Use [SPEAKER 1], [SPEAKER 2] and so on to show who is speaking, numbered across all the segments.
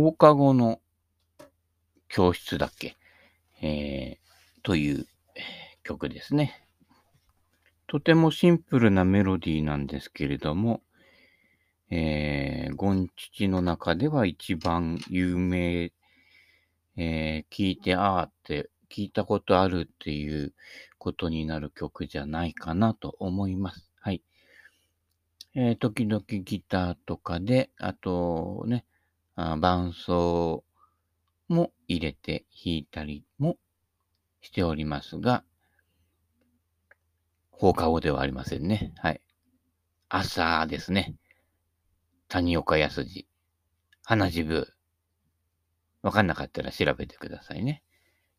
[SPEAKER 1] 放課後の教室だっけ？えー、という曲ですね。とてもシンプルなメロディーなんですけれども、えー、ゴンチチの中では一番有名、えー、聞いて、あーって聞いたことあるっていうことになる曲じゃないかなと思います。はい。えー、時々ギターとかで、あとね、あ伴奏も入れて弾いたりもしておりますが、放課後ではありませんね。はい。朝ですね。谷岡康二。花地部。わかんなかったら調べてくださいね。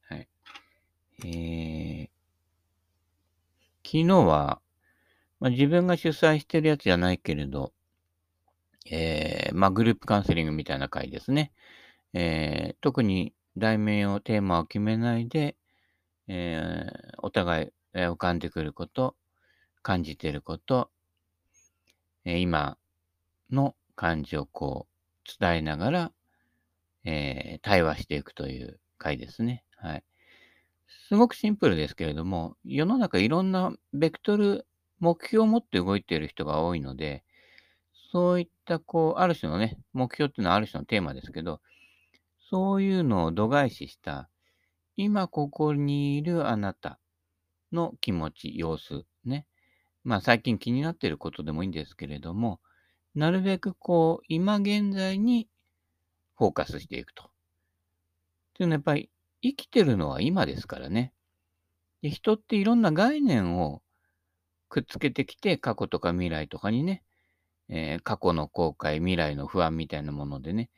[SPEAKER 1] はい。えー、昨日は、まあ、自分が主催してるやつじゃないけれど、えー、まあ、グループカウンセリングみたいな回ですね。えー、特に題名を、テーマを決めないで、えー、お互い浮かんでくること、感じていること、え今の感じをこう伝えながら、え、対話していくという回ですね。はい。すごくシンプルですけれども、世の中いろんなベクトル、目標を持って動いている人が多いので、そういったこう、ある種のね、目標っていうのはある種のテーマですけど、そういうのを度外視した、今ここにいるあなたの気持ち、様子、ね。まあ最近気になっていることでもいいんですけれども、なるべくこう、今現在にフォーカスしていくと。っていうのはやっぱり生きてるのは今ですからね。で人っていろんな概念をくっつけてきて、過去とか未来とかにね、えー、過去の後悔、未来の不安みたいなものでね、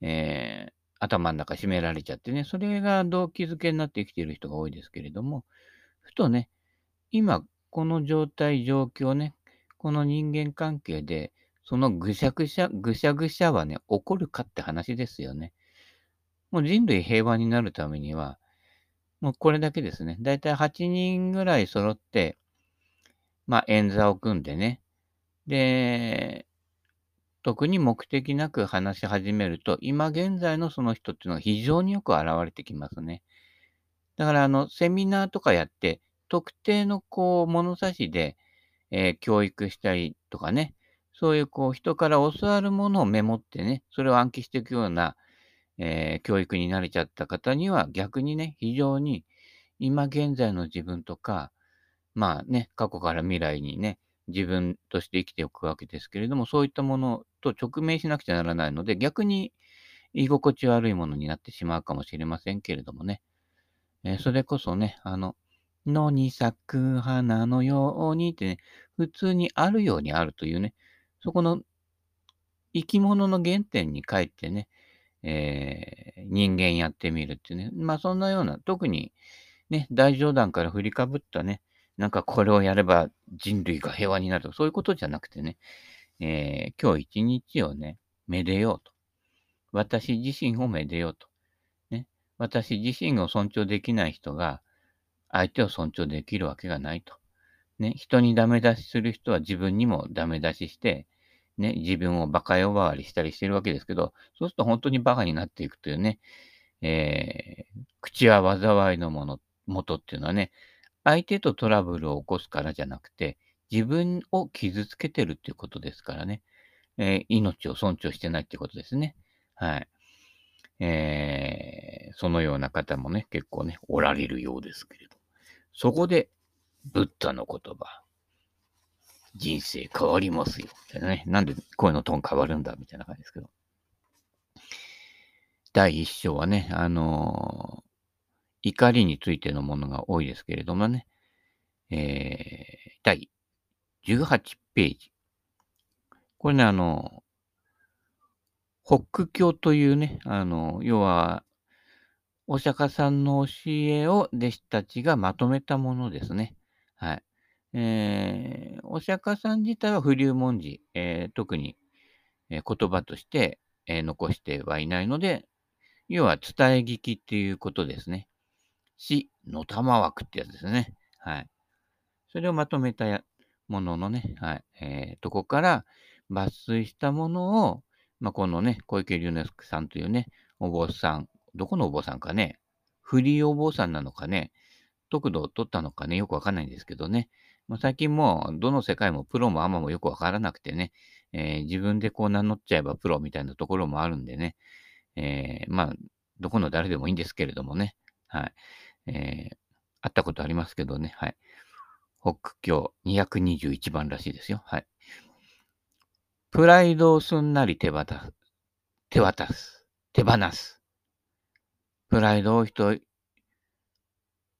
[SPEAKER 1] えー、頭の中締められちゃってね、それが動機づけになって生きている人が多いですけれども、ふとね、今、この状態、状況ね、この人間関係で、そのぐしゃぐしゃ、ぐしゃぐしゃはね、起こるかって話ですよね。もう人類平和になるためには、もうこれだけですね。だいたい8人ぐらい揃って、まあ、演座を組んでね。で、特に目的なく話し始めると、今現在のその人っていうのが非常によく現れてきますね。だから、あの、セミナーとかやって、特定のこう、物差しで、えー、教育したりとかね、そういうこう、人から教わるものをメモってね、それを暗記していくような、えー、教育に慣れちゃった方には逆にね、非常に今現在の自分とか、まあね、過去から未来にね、自分として生きておくわけですけれども、そういったものと直面しなくちゃならないので、逆に居心地悪いものになってしまうかもしれませんけれどもね。えー、それこそね、あの、野に咲く花のようにってね、普通にあるようにあるというね、そこの生き物の原点に帰ってね、えー、人間やってみるっていうね。まあそんなような、特にね、大冗談から振りかぶったね、なんかこれをやれば人類が平和になると、そういうことじゃなくてね、えー、今日一日をね、めでようと。私自身をめでようと。ね、私自身を尊重できない人が、相手を尊重できるわけがないと。ね、人にダメ出しする人は自分にもダメ出しして、ね、自分を馬鹿呼ばわりしたりしてるわけですけど、そうすると本当に馬鹿になっていくというね、えー、口は災いのもの、元っていうのはね、相手とトラブルを起こすからじゃなくて、自分を傷つけてるっていうことですからね、えー、命を尊重してないってことですね。はい。えー、そのような方もね、結構ね、おられるようですけれど。そこで、ブッダの言葉。人生変わりますよ。ね。なんで声のトーン変わるんだ？みたいな感じですけど。第一章はね、あの、怒りについてのものが多いですけれどもね、えー、第18ページ。これね、あの、ホック教というね、あの、要は、お釈迦さんの教えを弟子たちがまとめたものですね。はい。えー、お釈迦さん自体は不流文字、えー、特に、えー、言葉として、え残してはいないので、要は伝え聞きっていうことですね。死の玉枠ってやつですね。はい。それをまとめたもののね、はい。えー、とこから、抜粋したものを、まあ、このね、小池龍之介さんというね、お坊さん、どこのお坊さんかね、フリーお坊さんなのかね、得度を取ったのかね、よくわかんないんですけどね、まあ、最近もう、どの世界もプロもアマもよくわからなくてね、えー、自分でこう名乗っちゃえばプロみたいなところもあるんでね、えー、まあ、どこの誰でもいいんですけれどもね、はい。えー、会ったことありますけどね、はい。北京221番らしいですよ。はい。プライドをすんなり手渡す。手渡す。手放す。プライドを人、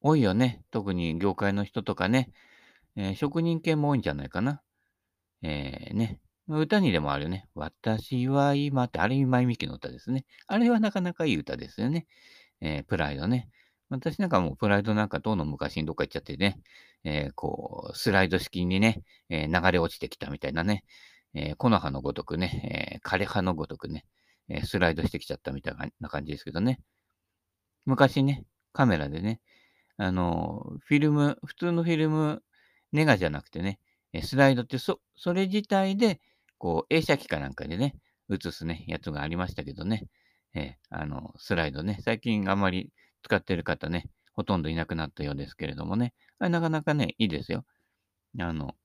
[SPEAKER 1] 多いよね。特に業界の人とかね。えー、職人系も多いんじゃないかな。えー、ね。歌にでもあるよね。私は今って、あれ今井美樹の歌ですね。あれはなかなかいい歌ですよね。えー、プライドね。私なんかもプライドなんかとうの昔にどっか行っちゃってね、えー、こう、スライド式にね、えー、流れ落ちてきたみたいなね、えー、木の葉のごとくね、えー、枯葉のごとくね、えー、スライドしてきちゃったみたいな感じですけどね。昔ね、カメラでね、あの、フィルム、普通のフィルム、ネガじゃなくてね、スライドってそ、それ自体で、こう、映写機かなんかでね、映すね、やつがありましたけどね、えー、あの、スライドね、最近あんまり使ってる方ね、ほとんどいなくなったようですけれどもね、あれなかなかね、いいですよ。あの、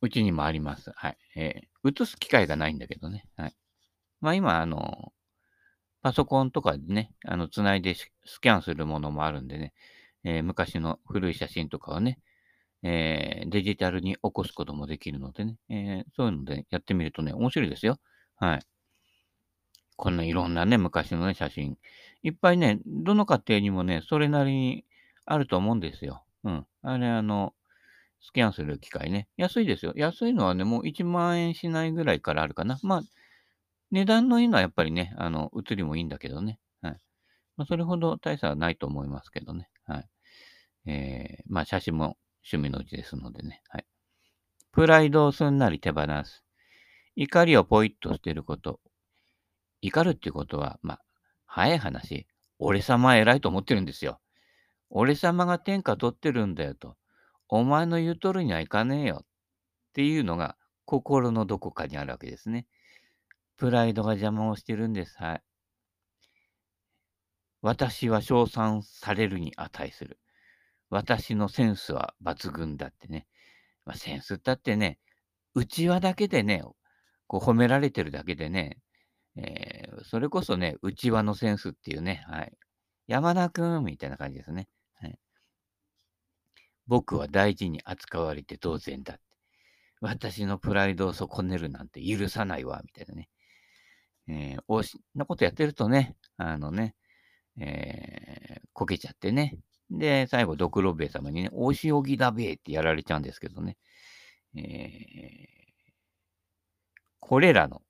[SPEAKER 1] うちにもあります。はい。えー、映す機会がないんだけどね。はい。まあ今、あの、パソコンとかでね、あの、つないでスキャンするものもあるんでね、えー、昔の古い写真とかをね、えー、デジタルに起こすこともできるのでね、えー、そういうのでやってみるとね、面白いですよ。はい。こんないろんなね、昔のね、写真。いっぱいね、どの家庭にもね、それなりにあると思うんですよ。うん。あれ、あの、スキャンする機械ね。安いですよ。安いのはね、もう1万円しないぐらいからあるかな。まあ、値段のいいのはやっぱりね、あの、写りもいいんだけどね。はい。まあ、それほど大差はないと思いますけどね。はい。えー、まあ、写真も趣味のうちですのでね。はい。プライドをすんなり手放す。怒りをポイッと捨てること。怒るっていうことは、まあ、早い話、俺様は偉いと思ってるんですよ。俺様が天下取ってるんだよと。お前の言う通りにはいかねえよ。っていうのが心のどこかにあるわけですね。プライドが邪魔をしてるんです。はい。私は称賛されるに値する。私のセンスは抜群だってね。まあ、センスったってね、内輪だけでね、こう褒められてるだけでね、えー、それこそね、内輪のセンスっていうね、はい。山田くんみたいな感じですね。はい。僕は大事に扱われて当然だって。私のプライドを損ねるなんて許さないわ、みたいなね。えー、おしなことやってるとね、あのね、えー、こけちゃってね。で、最後、ドクロベイ様にね、おしおぎだべえってやられちゃうんですけどね。えー、これらの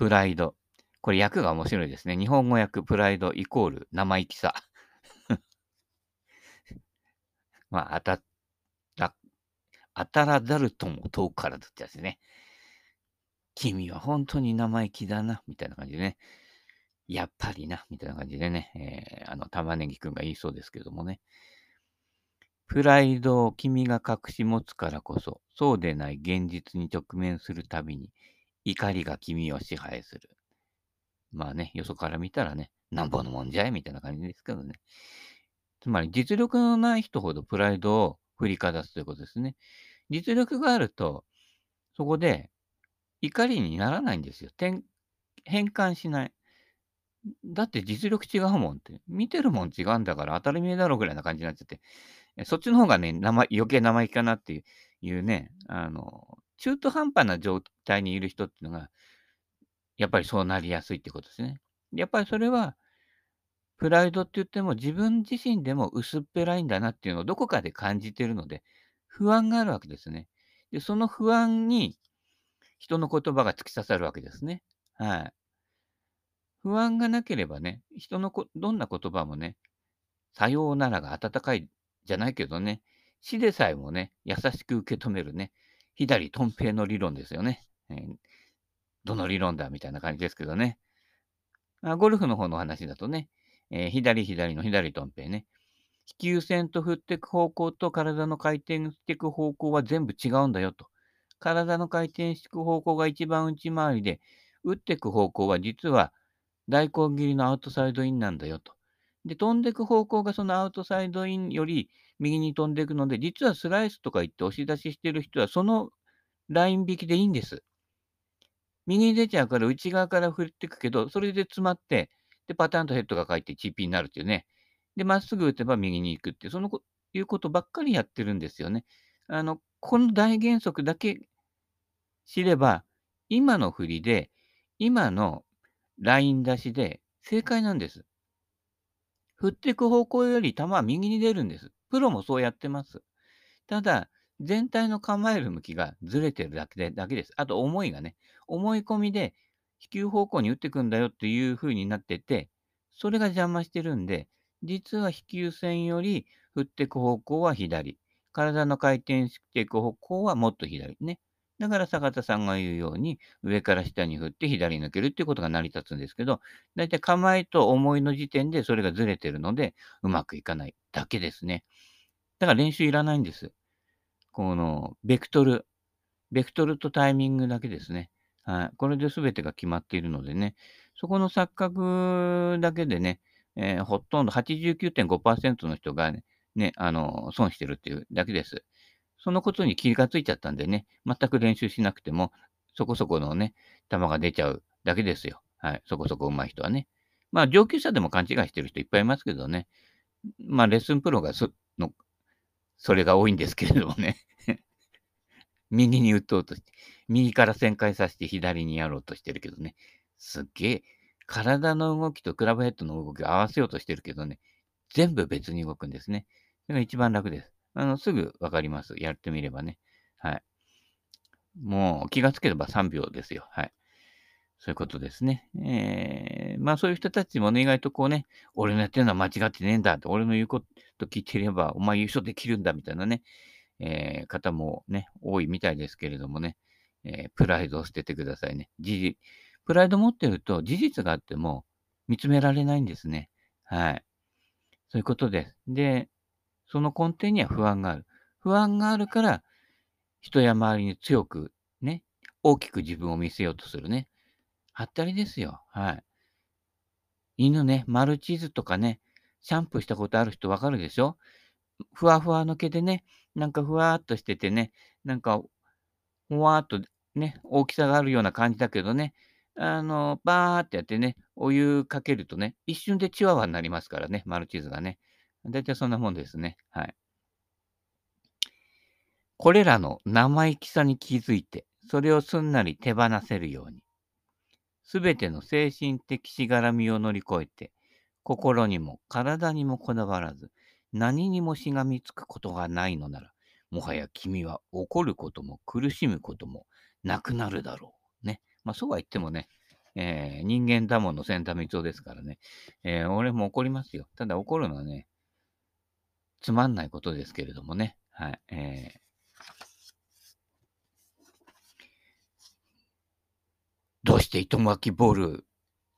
[SPEAKER 1] プライド。これ訳が面白いですね。日本語訳プライドイコール生意気さ。まあ、あた、た、当たらざるとも遠くからだってやつね。君は本当に生意気だな、みたいな感じでね。やっぱりな、みたいな感じでね、えー、あの、玉ねぎくんが言いそうですけどもね。プライドを君が隠し持つからこそ、そうでない現実に直面するたびに、怒りが君を支配する。まあね、よそから見たらね、なんぼのもんじゃいみたいな感じですけどね。つまり実力のない人ほどプライドを振りかざすということですね。実力があると、そこで怒りにならないんですよ。変換しない。だって実力違うもんって。見てるもん違うんだから当たり前だろうぐらいな感じになっちゃって。そっちの方がね、生余計生意気かなっていうね、あの、中途半端な状態にいる人っていうのが、やっぱりそうなりやすいってことですね。やっぱりそれは、プライドって言っても自分自身でも薄っぺらいんだなっていうのをどこかで感じてるので、不安があるわけですね。で、その不安に人の言葉が突き刺さるわけですね。はい。不安がなければね、人のこどんな言葉もね、さようならが温かいじゃないけどね、死でさえもね、優しく受け止めるね、左トンペイの理論ですよね。えー、どの理論だみたいな感じですけどね。あゴルフの方の話だとね、えー、左左の左トンペイね。飛球線と振っていく方向と体の回転していく方向は全部違うんだよと。体の回転していく方向が一番内回りで、打っていく方向は実は大根切りのアウトサイドインなんだよと。で、飛んでいく方向がそのアウトサイドインより右に飛んでいくので、実はスライスとか言って押し出ししてる人はそのライン引きでいいんです。右に出ちゃうから内側から振っていくけど、それで詰まって、で、パターンとヘッドが返ってチッピーになるっていうね。で、まっすぐ打てば右に行くっていう、そのこいうことばっかりやってるんですよね。あの、この大原則だけ知れば、今の振りで、今のライン出しで正解なんです。振っていく方向より球は右に出るんです。プロもそうやってます。ただ、全体の構える向きがずれてるだけでだけです。あと、思いがね、思い込みで飛球方向に打っていくんだよっていう風になってて、それが邪魔してるんで、実は飛球線より振っていく方向は左。体の回転していく方向はもっと左ね。だから坂田さんが言うように、上から下に振って左に抜けるっていうことが成り立つんですけど、だいたい構えと思いの時点でそれがずれてるので、うまくいかないだけですね。だから練習いらないんです。この、ベクトル。ベクトルとタイミングだけですね。はい。これで全てが決まっているのでね、そこの錯覚だけでね、えー、ほとんど89.5%の人がね、ね、あの、損してるっていうだけです。そのことに気がついちゃったんでね、全く練習しなくても、そこそこのね、球が出ちゃうだけですよ。はい。そこそこ上手い人はね。まあ、上級者でも勘違いしてる人いっぱいいますけどね。まあ、レッスンプロがその、それが多いんですけれどもね。右に打とうとして、右から旋回させて左にやろうとしてるけどね。すっげえ、体の動きとクラブヘッドの動きを合わせようとしてるけどね、全部別に動くんですね。それが一番楽です。あの、すぐわかります。やってみればね。はい。もう気がつければ3秒ですよ。はい。そういうことですね。えー、まあそういう人たちもね、意外とこうね、俺のやってるのは間違ってねえんだって、俺の言うこと聞いてれば、お前優勝できるんだみたいなね、えー、方もね、多いみたいですけれどもね、えー、プライドを捨ててくださいね。事実、プライド持ってると事実があっても見つめられないんですね。はい。そういうことです。で、その根底には不安がある。不安があるから、人や周りに強くね、大きく自分を見せようとするね。はったりですよ。はい。犬ね、マルチーズとかね、シャンプーしたことある人わかるでしょ？ふわふわの毛でね、なんかふわーっとしててね、なんか、ふわーっとね、大きさがあるような感じだけどね、あの、バーってやってね、お湯かけるとね、一瞬でチワワになりますからね、マルチーズがね。だいたいそんなもんですね。はい。これらの生意気さに気づいて、それをすんなり手放せるように、すべての精神的しがらみを乗り越えて、心にも体にもこだわらず、何にもしがみつくことがないのなら、もはや君は怒ることも苦しむこともなくなるだろう。ね。まあそうは言ってもね、えー、人間だもの千田光夫ですからね、えー、俺も怒りますよ。ただ怒るのはね、つまんないことですけれどもね。はい。えーどうして糸巻きボール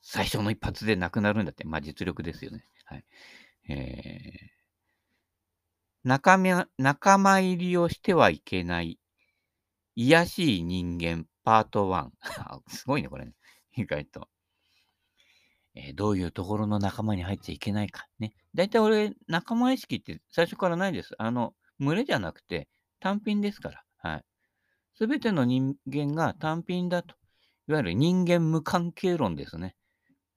[SPEAKER 1] 最初の一発でなくなるんだって、まあ実力ですよね。はい。えー、仲間、仲間入りをしてはいけない。癒しい人間パート1。すごいね、これね。意外と。え、どういうところの仲間に入っちゃいけないか。ね。だいたい俺、仲間意識って最初からないです。あの、群れじゃなくて単品ですから。はい。すべての人間が単品だと。いわゆる人間無関係論ですね。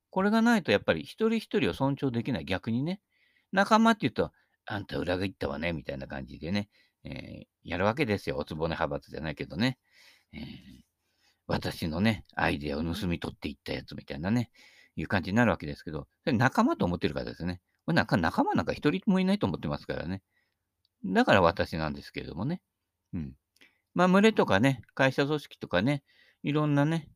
[SPEAKER 1] これがないとやっぱり一人一人を尊重できない。逆にね。仲間って言うと、あんた裏切ったわね、みたいな感じでね、えー、やるわけですよ。おつぼね派閥じゃないけどね。えー、私のね、アイデアを盗み取っていったやつみたいなね、いう感じになるわけですけど、それ仲間と思ってるからですね。なんか仲間なんか一人もいないと思ってますからね。だから私なんですけれどもね。うん。まあ、群れとかね、会社組織とかね、いろんなね、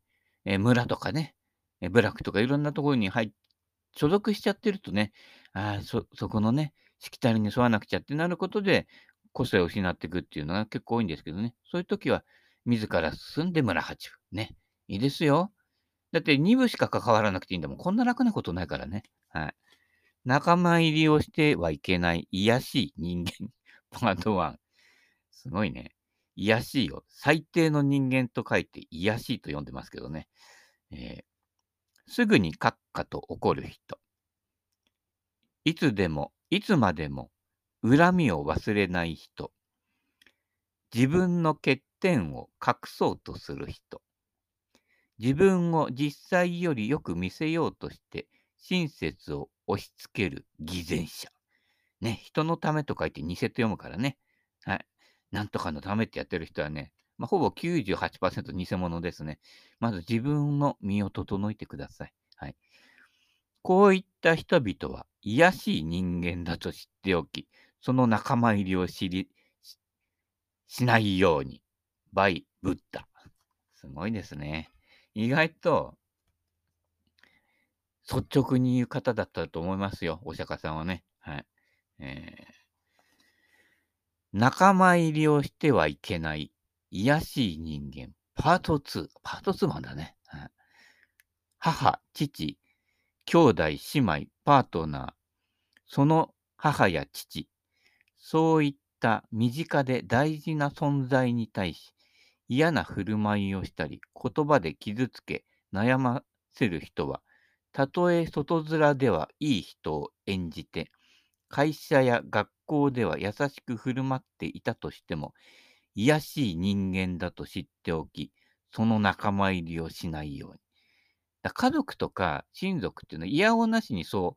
[SPEAKER 1] えー、村とかね、えー、部落とかいろんなところに入っ所属しちゃってるとね、ああ、そ、そこのね、しきたりに沿わなくちゃってなることで、個性を失っていくっていうのが結構多いんですけどね。そういう時は、自ら進んで村八分。ね。いいですよ。だって2部しか関わらなくていいんだもん。こんな楽なことないからね。はい。仲間入りをしてはいけない癒しい人間。パート1。すごいね。癒しいを最低の人間と書いて癒しいと読んでますけどね。えー、すぐに閣下と怒る人。いつでも、いつまでも恨みを忘れない人。自分の欠点を隠そうとする人。自分を実際よりよく見せようとして親切を押し付ける偽善者。ね、人のためと書いて偽と読むからね。はい。なんとかのためってやってる人はね、まあ、ほぼ98%偽物ですね。まず自分の身を整えてください。はい。こういった人々は癒しい人間だと知っておき、その仲間入りを知り、しないように。バイ・ブッダ。すごいですね。意外と、率直に言う方だったと思いますよ、お釈迦さんはね。はい。えー、仲間入りをしてはいけない癒しい人間、パート2。パート2なんだね。はい、母、父、兄弟、姉妹、パートナー、その母や父、そういった身近で大事な存在に対し、嫌な振る舞いをしたり、言葉で傷つけ、悩ませる人は、たとえ外面ではいい人を演じて、会社や学校では優しく振る舞っていたとしても、卑しい人間だと知っておき、その仲間入りをしないように。だ家族とか親族っていうのは嫌おなしにそ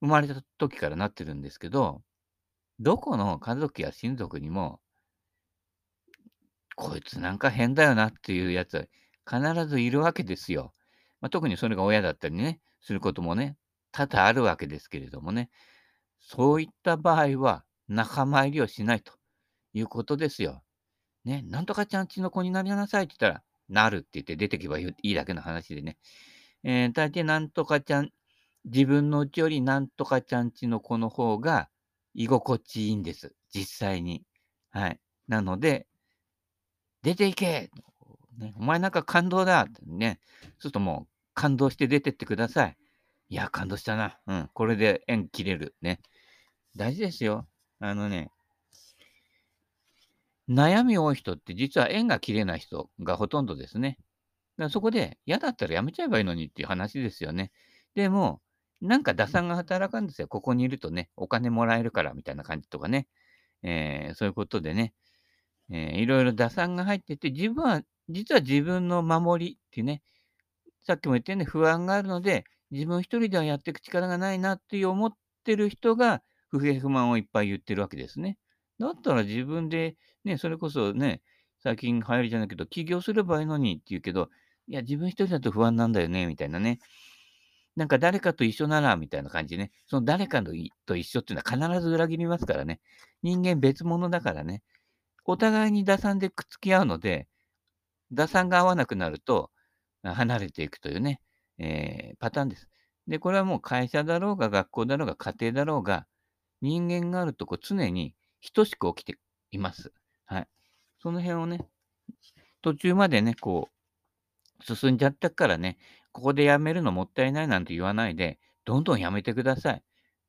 [SPEAKER 1] う生まれた時からなってるんですけど、どこの家族や親族にも、こいつなんか変だよなっていうやつは必ずいるわけですよ。まあ、特にそれが親だったりね、することもね、多々あるわけですけれどもね。そういった場合は仲間入りをしないということですよ。ね、なんとかちゃんちの子になりなさいって言ったら、なるって言って出てけばいいだけの話でね。えー、大抵なんとかちゃん、自分のうちよりなんとかちゃんちの子の方が居心地いいんです。実際に。はい。なので、出ていけ、ね、お前なんか感動だってね。そうするともう感動して出てってください。いや、感動したな。うん。これで縁切れる。ね。大事ですよ。あのね、悩み多い人って実は縁が切れない人がほとんどですね。だからそこで嫌だったらやめちゃえばいいのにっていう話ですよね。でも、なんか打算が働くんですよ。ここにいるとね、お金もらえるからみたいな感じとかね。えー、そういうことでね、えー、いろいろ打算が入ってて、自分は、実は自分の守りっていうね、さっきも言ったように不安があるので、自分一人ではやっていく力がないなっていう思ってる人が、不平不満をいっぱい言ってるわけですね。だったら自分で、ね、それこそね、最近流行りじゃないけど、起業すればいいのにって言うけど、いや、自分一人だと不安なんだよね、みたいなね。なんか誰かと一緒なら、みたいな感じでね。その誰かのと一緒っていうのは必ず裏切りますからね。人間別物だからね。お互いに打算でくっつき合うので、打算が合わなくなると、離れていくというね、えー、パターンです。で、これはもう会社だろうが、学校だろうが、家庭だろうが、人間があるとこ常に等しく起きています。はい。その辺をね、途中までね、こう、進んじゃったからね、ここでやめるのもったいないなんて言わないで、どんどんやめてください。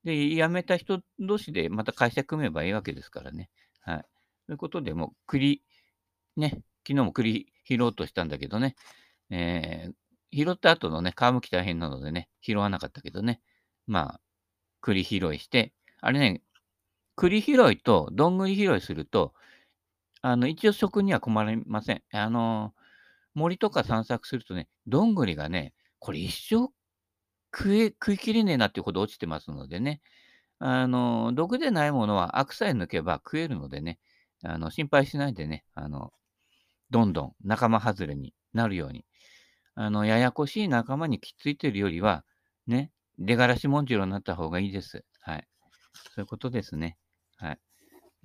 [SPEAKER 1] で、辞めた人同士でまた会社組めばいいわけですからね。はい。ということで、もう栗、ね、昨日も栗拾おうとしたんだけどね、えー、拾った後のね、皮むき大変なのでね、拾わなかったけどね、まあ、栗拾いして、あれね、栗拾いとどんぐり拾いすると、あの、一応食には困りません。あの、森とか散策するとね、どんぐりがね、これ一生食え、食いきれねえなっていうほど落ちてますのでね、あの、毒でないものはアクさえ抜けば食えるのでね、あの、心配しないでね、あの、どんどん仲間外れになるように、あの、ややこしい仲間にきっついてるよりは、ね、出がらしもんじろになった方がいいです。はい。そういうことですね。はい。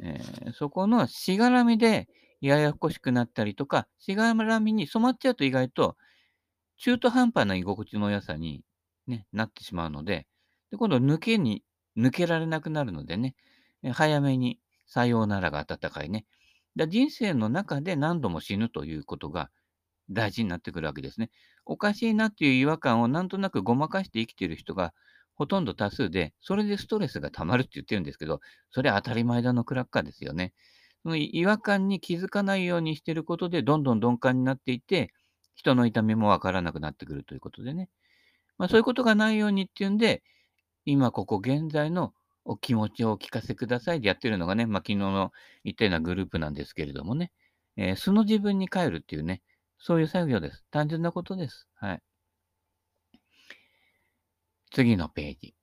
[SPEAKER 1] えー、そこのしがらみでややこしくなったりとか、しがらみに染まっちゃうと意外と中途半端な居心地の良さに、ね、なってしまうので、で今度抜けに、抜けられなくなるのでね、早めにさようならが温かいね。だ人生の中で何度も死ぬということが大事になってくるわけですね。おかしいなっていう違和感をなんとなくごまかして生きている人がほとんど多数で、それでストレスが溜まるって言ってるんですけど、それは当たり前だのクラッカーですよね。その違和感に気づかないようにしてることで、どんどん鈍感になっていて、人の痛みもわからなくなってくるということでね。まあ、そういうことがないようにっていうんで、今ここ現在のお気持ちをお聞かせくださいでやってるのがね、まあ、昨日の言ったようなグループなんですけれどもね、えー、素の自分に帰るっていうね、そういう作業です。単純なことです。はい。次のページ。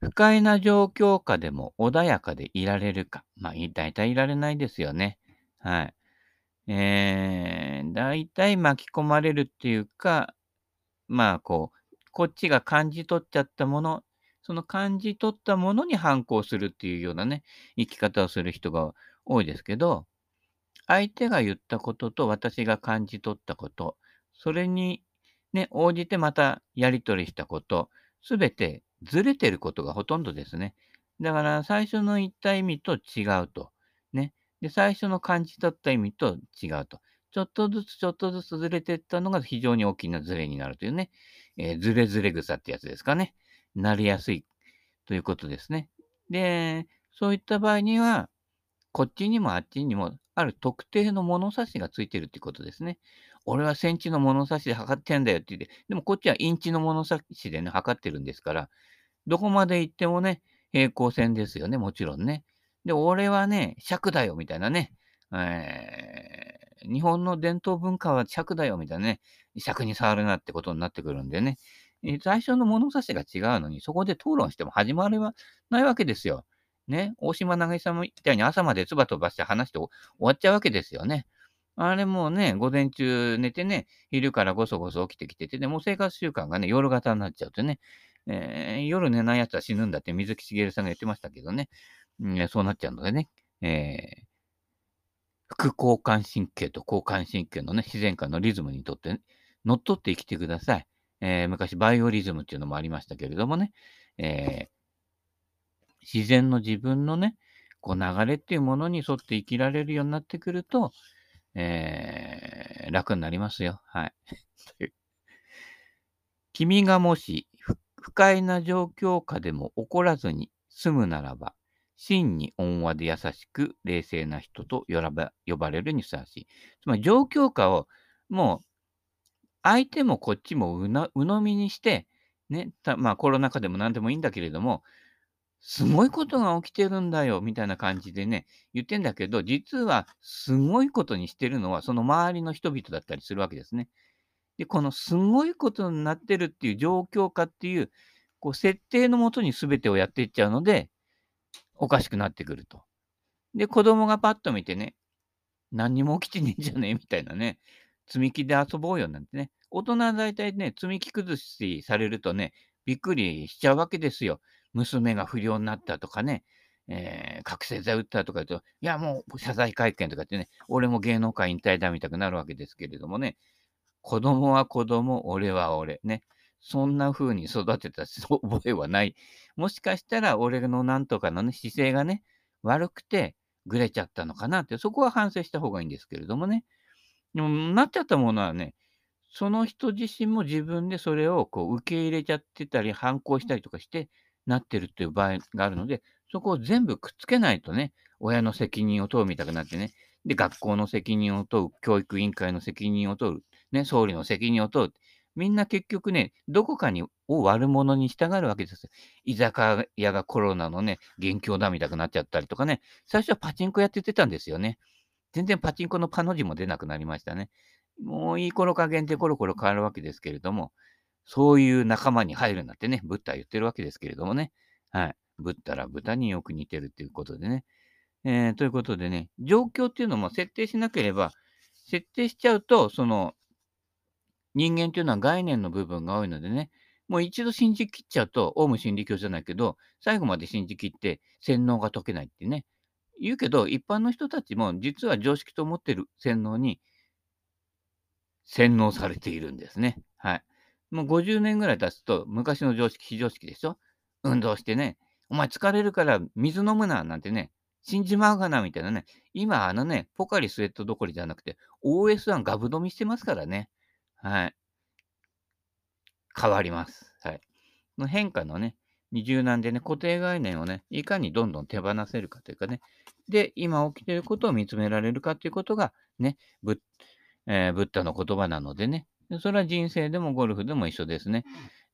[SPEAKER 1] 不快な状況下でも穏やかでいられるか。まあ、大体いられないですよね。はい。えー、大体巻き込まれるっていうか、まあ、こう、こっちが感じ取っちゃったもの、その感じ取ったものに反抗するっていうようなね、生き方をする人が多いですけど、相手が言ったことと私が感じ取ったこと、それにね、応じてまたやり取りしたこと、すべてずれてることがほとんどですね。だから最初の言った意味と違うと。ね。で、最初の感じ取った意味と違うと。ちょっとずつちょっとずつずれていったのが非常に大きなずれになるというね。えー、ずれずれ草ってやつですかね。なりやすいということですね。で、そういった場合には、こっちにもあっちにもある特定の物差しがついてるってことですね。俺はセンチの物差しで測ってんだよって言って、でもこっちはインチの物差しでね、測ってるんですから、どこまで行ってもね、平行線ですよね、もちろんね。で、俺はね、尺だよ、みたいなね。えー、日本の伝統文化は尺だよ、みたいなね。尺に触るなってことになってくるんでね。最初の物差しが違うのに、そこで討論しても始まりはないわけですよ。ね、大島渚みたいに朝まで唾飛ばして話して終わっちゃうわけですよね。あれもね、午前中寝てね、昼からごそごそ起きてきてて、でも生活習慣がね、夜型になっちゃうとね、えー、夜寝ない奴は死ぬんだって水木しげるさんが言ってましたけどね、うん、そうなっちゃうのでね、えー、副交感神経と交感神経のね、自然界のリズムにとって、ね、乗っ取って生きてください。えー、昔バイオリズムっていうのもありましたけれどもね、えー、自然の自分のね、こう流れっていうものに沿って生きられるようになってくると、えー、楽になりますよ。はい。君がもし不快な状況下でも怒らずに済むならば、真に温和で優しく冷静な人と呼ばれるにふさわしい。つまり状況下をもう相手もこっちも鵜呑みにして、ね、まあコロナ禍でも何でもいいんだけれども、すごいことが起きてるんだよ、みたいな感じでね、言ってんだけど、実はすごいことにしてるのは、その周りの人々だったりするわけですね。で、このすごいことになってるっていう状況下っていう、こう、設定のもとに全てをやっていっちゃうので、おかしくなってくると。で、子供がパッと見てね、何にも起きてねえんじゃねえみたいなね、積み木で遊ぼうよなんてね。大人は大体ね、積み木崩しされるとね、びっくりしちゃうわけですよ。娘が不良になったとかね、えー、覚醒剤打ったとか言うと、いや、もう謝罪会見とかってね、俺も芸能界引退だみたくなるわけですけれどもね、子供は子供、俺は俺、ね。そんな風に育てた 覚えはない。もしかしたら俺のなんとかのね、姿勢がね、悪くてぐれちゃったのかなって、そこは反省した方がいいんですけれどもね。でも、なっちゃったものはね、その人自身も自分でそれをこう受け入れちゃってたり、反抗したりとかして、なってるっていう場合があるので、そこを全部くっつけないとね、親の責任を問うみたくなってね、で、学校の責任を問う、教育委員会の責任を問う、ね、総理の責任を問う。みんな結局ね、どこかにを悪者に従うわけです。居酒屋がコロナのね、元凶だみたくなっちゃったりとかね、最初はパチンコやっててたんですよね。全然パチンコのパの字も出なくなりましたね。もういい頃加減でコロコロ変わるわけですけれども、そういう仲間に入るなってね、ブッダは言ってるわけですけれどもね。はい。ブッダら豚によく似てるっていうことでね。えー、ということでね、状況っていうのも設定しなければ、設定しちゃうと、その、人間っていうのは概念の部分が多いのでね、もう一度信じきっちゃうと、オウム真理教じゃないけど、最後まで信じきって洗脳が解けないってね。言うけど、一般の人たちも実は常識と思っている洗脳に洗脳されているんですね。はい。もう50年ぐらい経つと、昔の常識、非常識でしょ？運動してね、お前疲れるから水飲むな、なんてね、死んじまうがな、みたいなね。今、あのね、ポカリスエットどころじゃなくて、OS1 ガブ飲みしてますからね。はい。変わります。はい。の変化のね、に柔軟でね、固定概念をね、いかにどんどん手放せるかというかね、で、今起きていることを見つめられるかということが、ね、ブッ,、えー、ブッダの言葉なのでね、それは人生でもゴルフでも一緒ですね。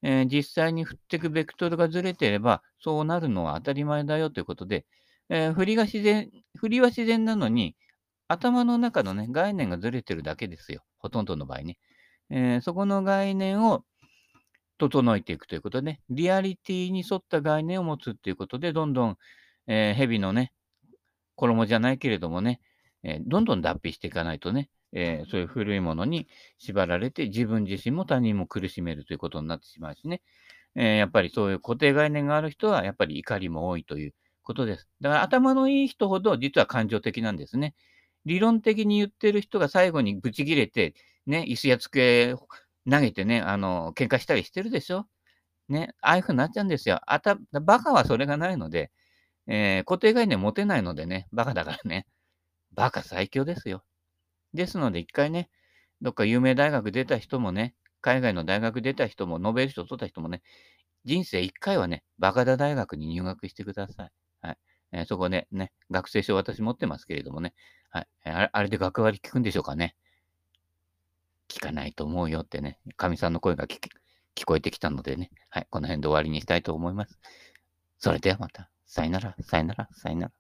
[SPEAKER 1] えー、実際に振っていくベクトルがずれていれば、そうなるのは当たり前だよということで、えー、振りが自然、振りは自然なのに、頭の中のね、概念がずれてるだけですよ。ほとんどの場合ね。えー、そこの概念を整えていくということで、ね、リアリティに沿った概念を持つっていうことで、どんどん、えー、蛇のね、衣じゃないけれどもね、えー、どんどん脱皮していかないとね、えー、そういう古いものに縛られて自分自身も他人も苦しめるということになってしまうしね、え、やっぱりそういう固定概念がある人はやっぱり怒りも多いということです。だから頭のいい人ほど実は感情的なんですね。理論的に言ってる人が最後にブチ切れて、ね、椅子や机投げてね、あの、喧嘩したりしてるでしょ？ね、ああいう風になっちゃうんですよ。あた、バカはそれがないので、えー、固定概念持てないのでね、バカだからね。バカ最強ですよ。ですので、一回ね、どっか有名大学出た人もね、海外の大学出た人も、ノーベル賞取った人もね、人生一回はね、バカダ大学に入学してください。はい。えー、そこでね、学生証私持ってますけれどもね、はい。あれで学割聞くんでしょうかね。聞かないと思うよってね、かみさんの声が聞こえてきたのでね、はい。この辺で終わりにしたいと思います。それではまた。さよなら、さよなら、さよなら。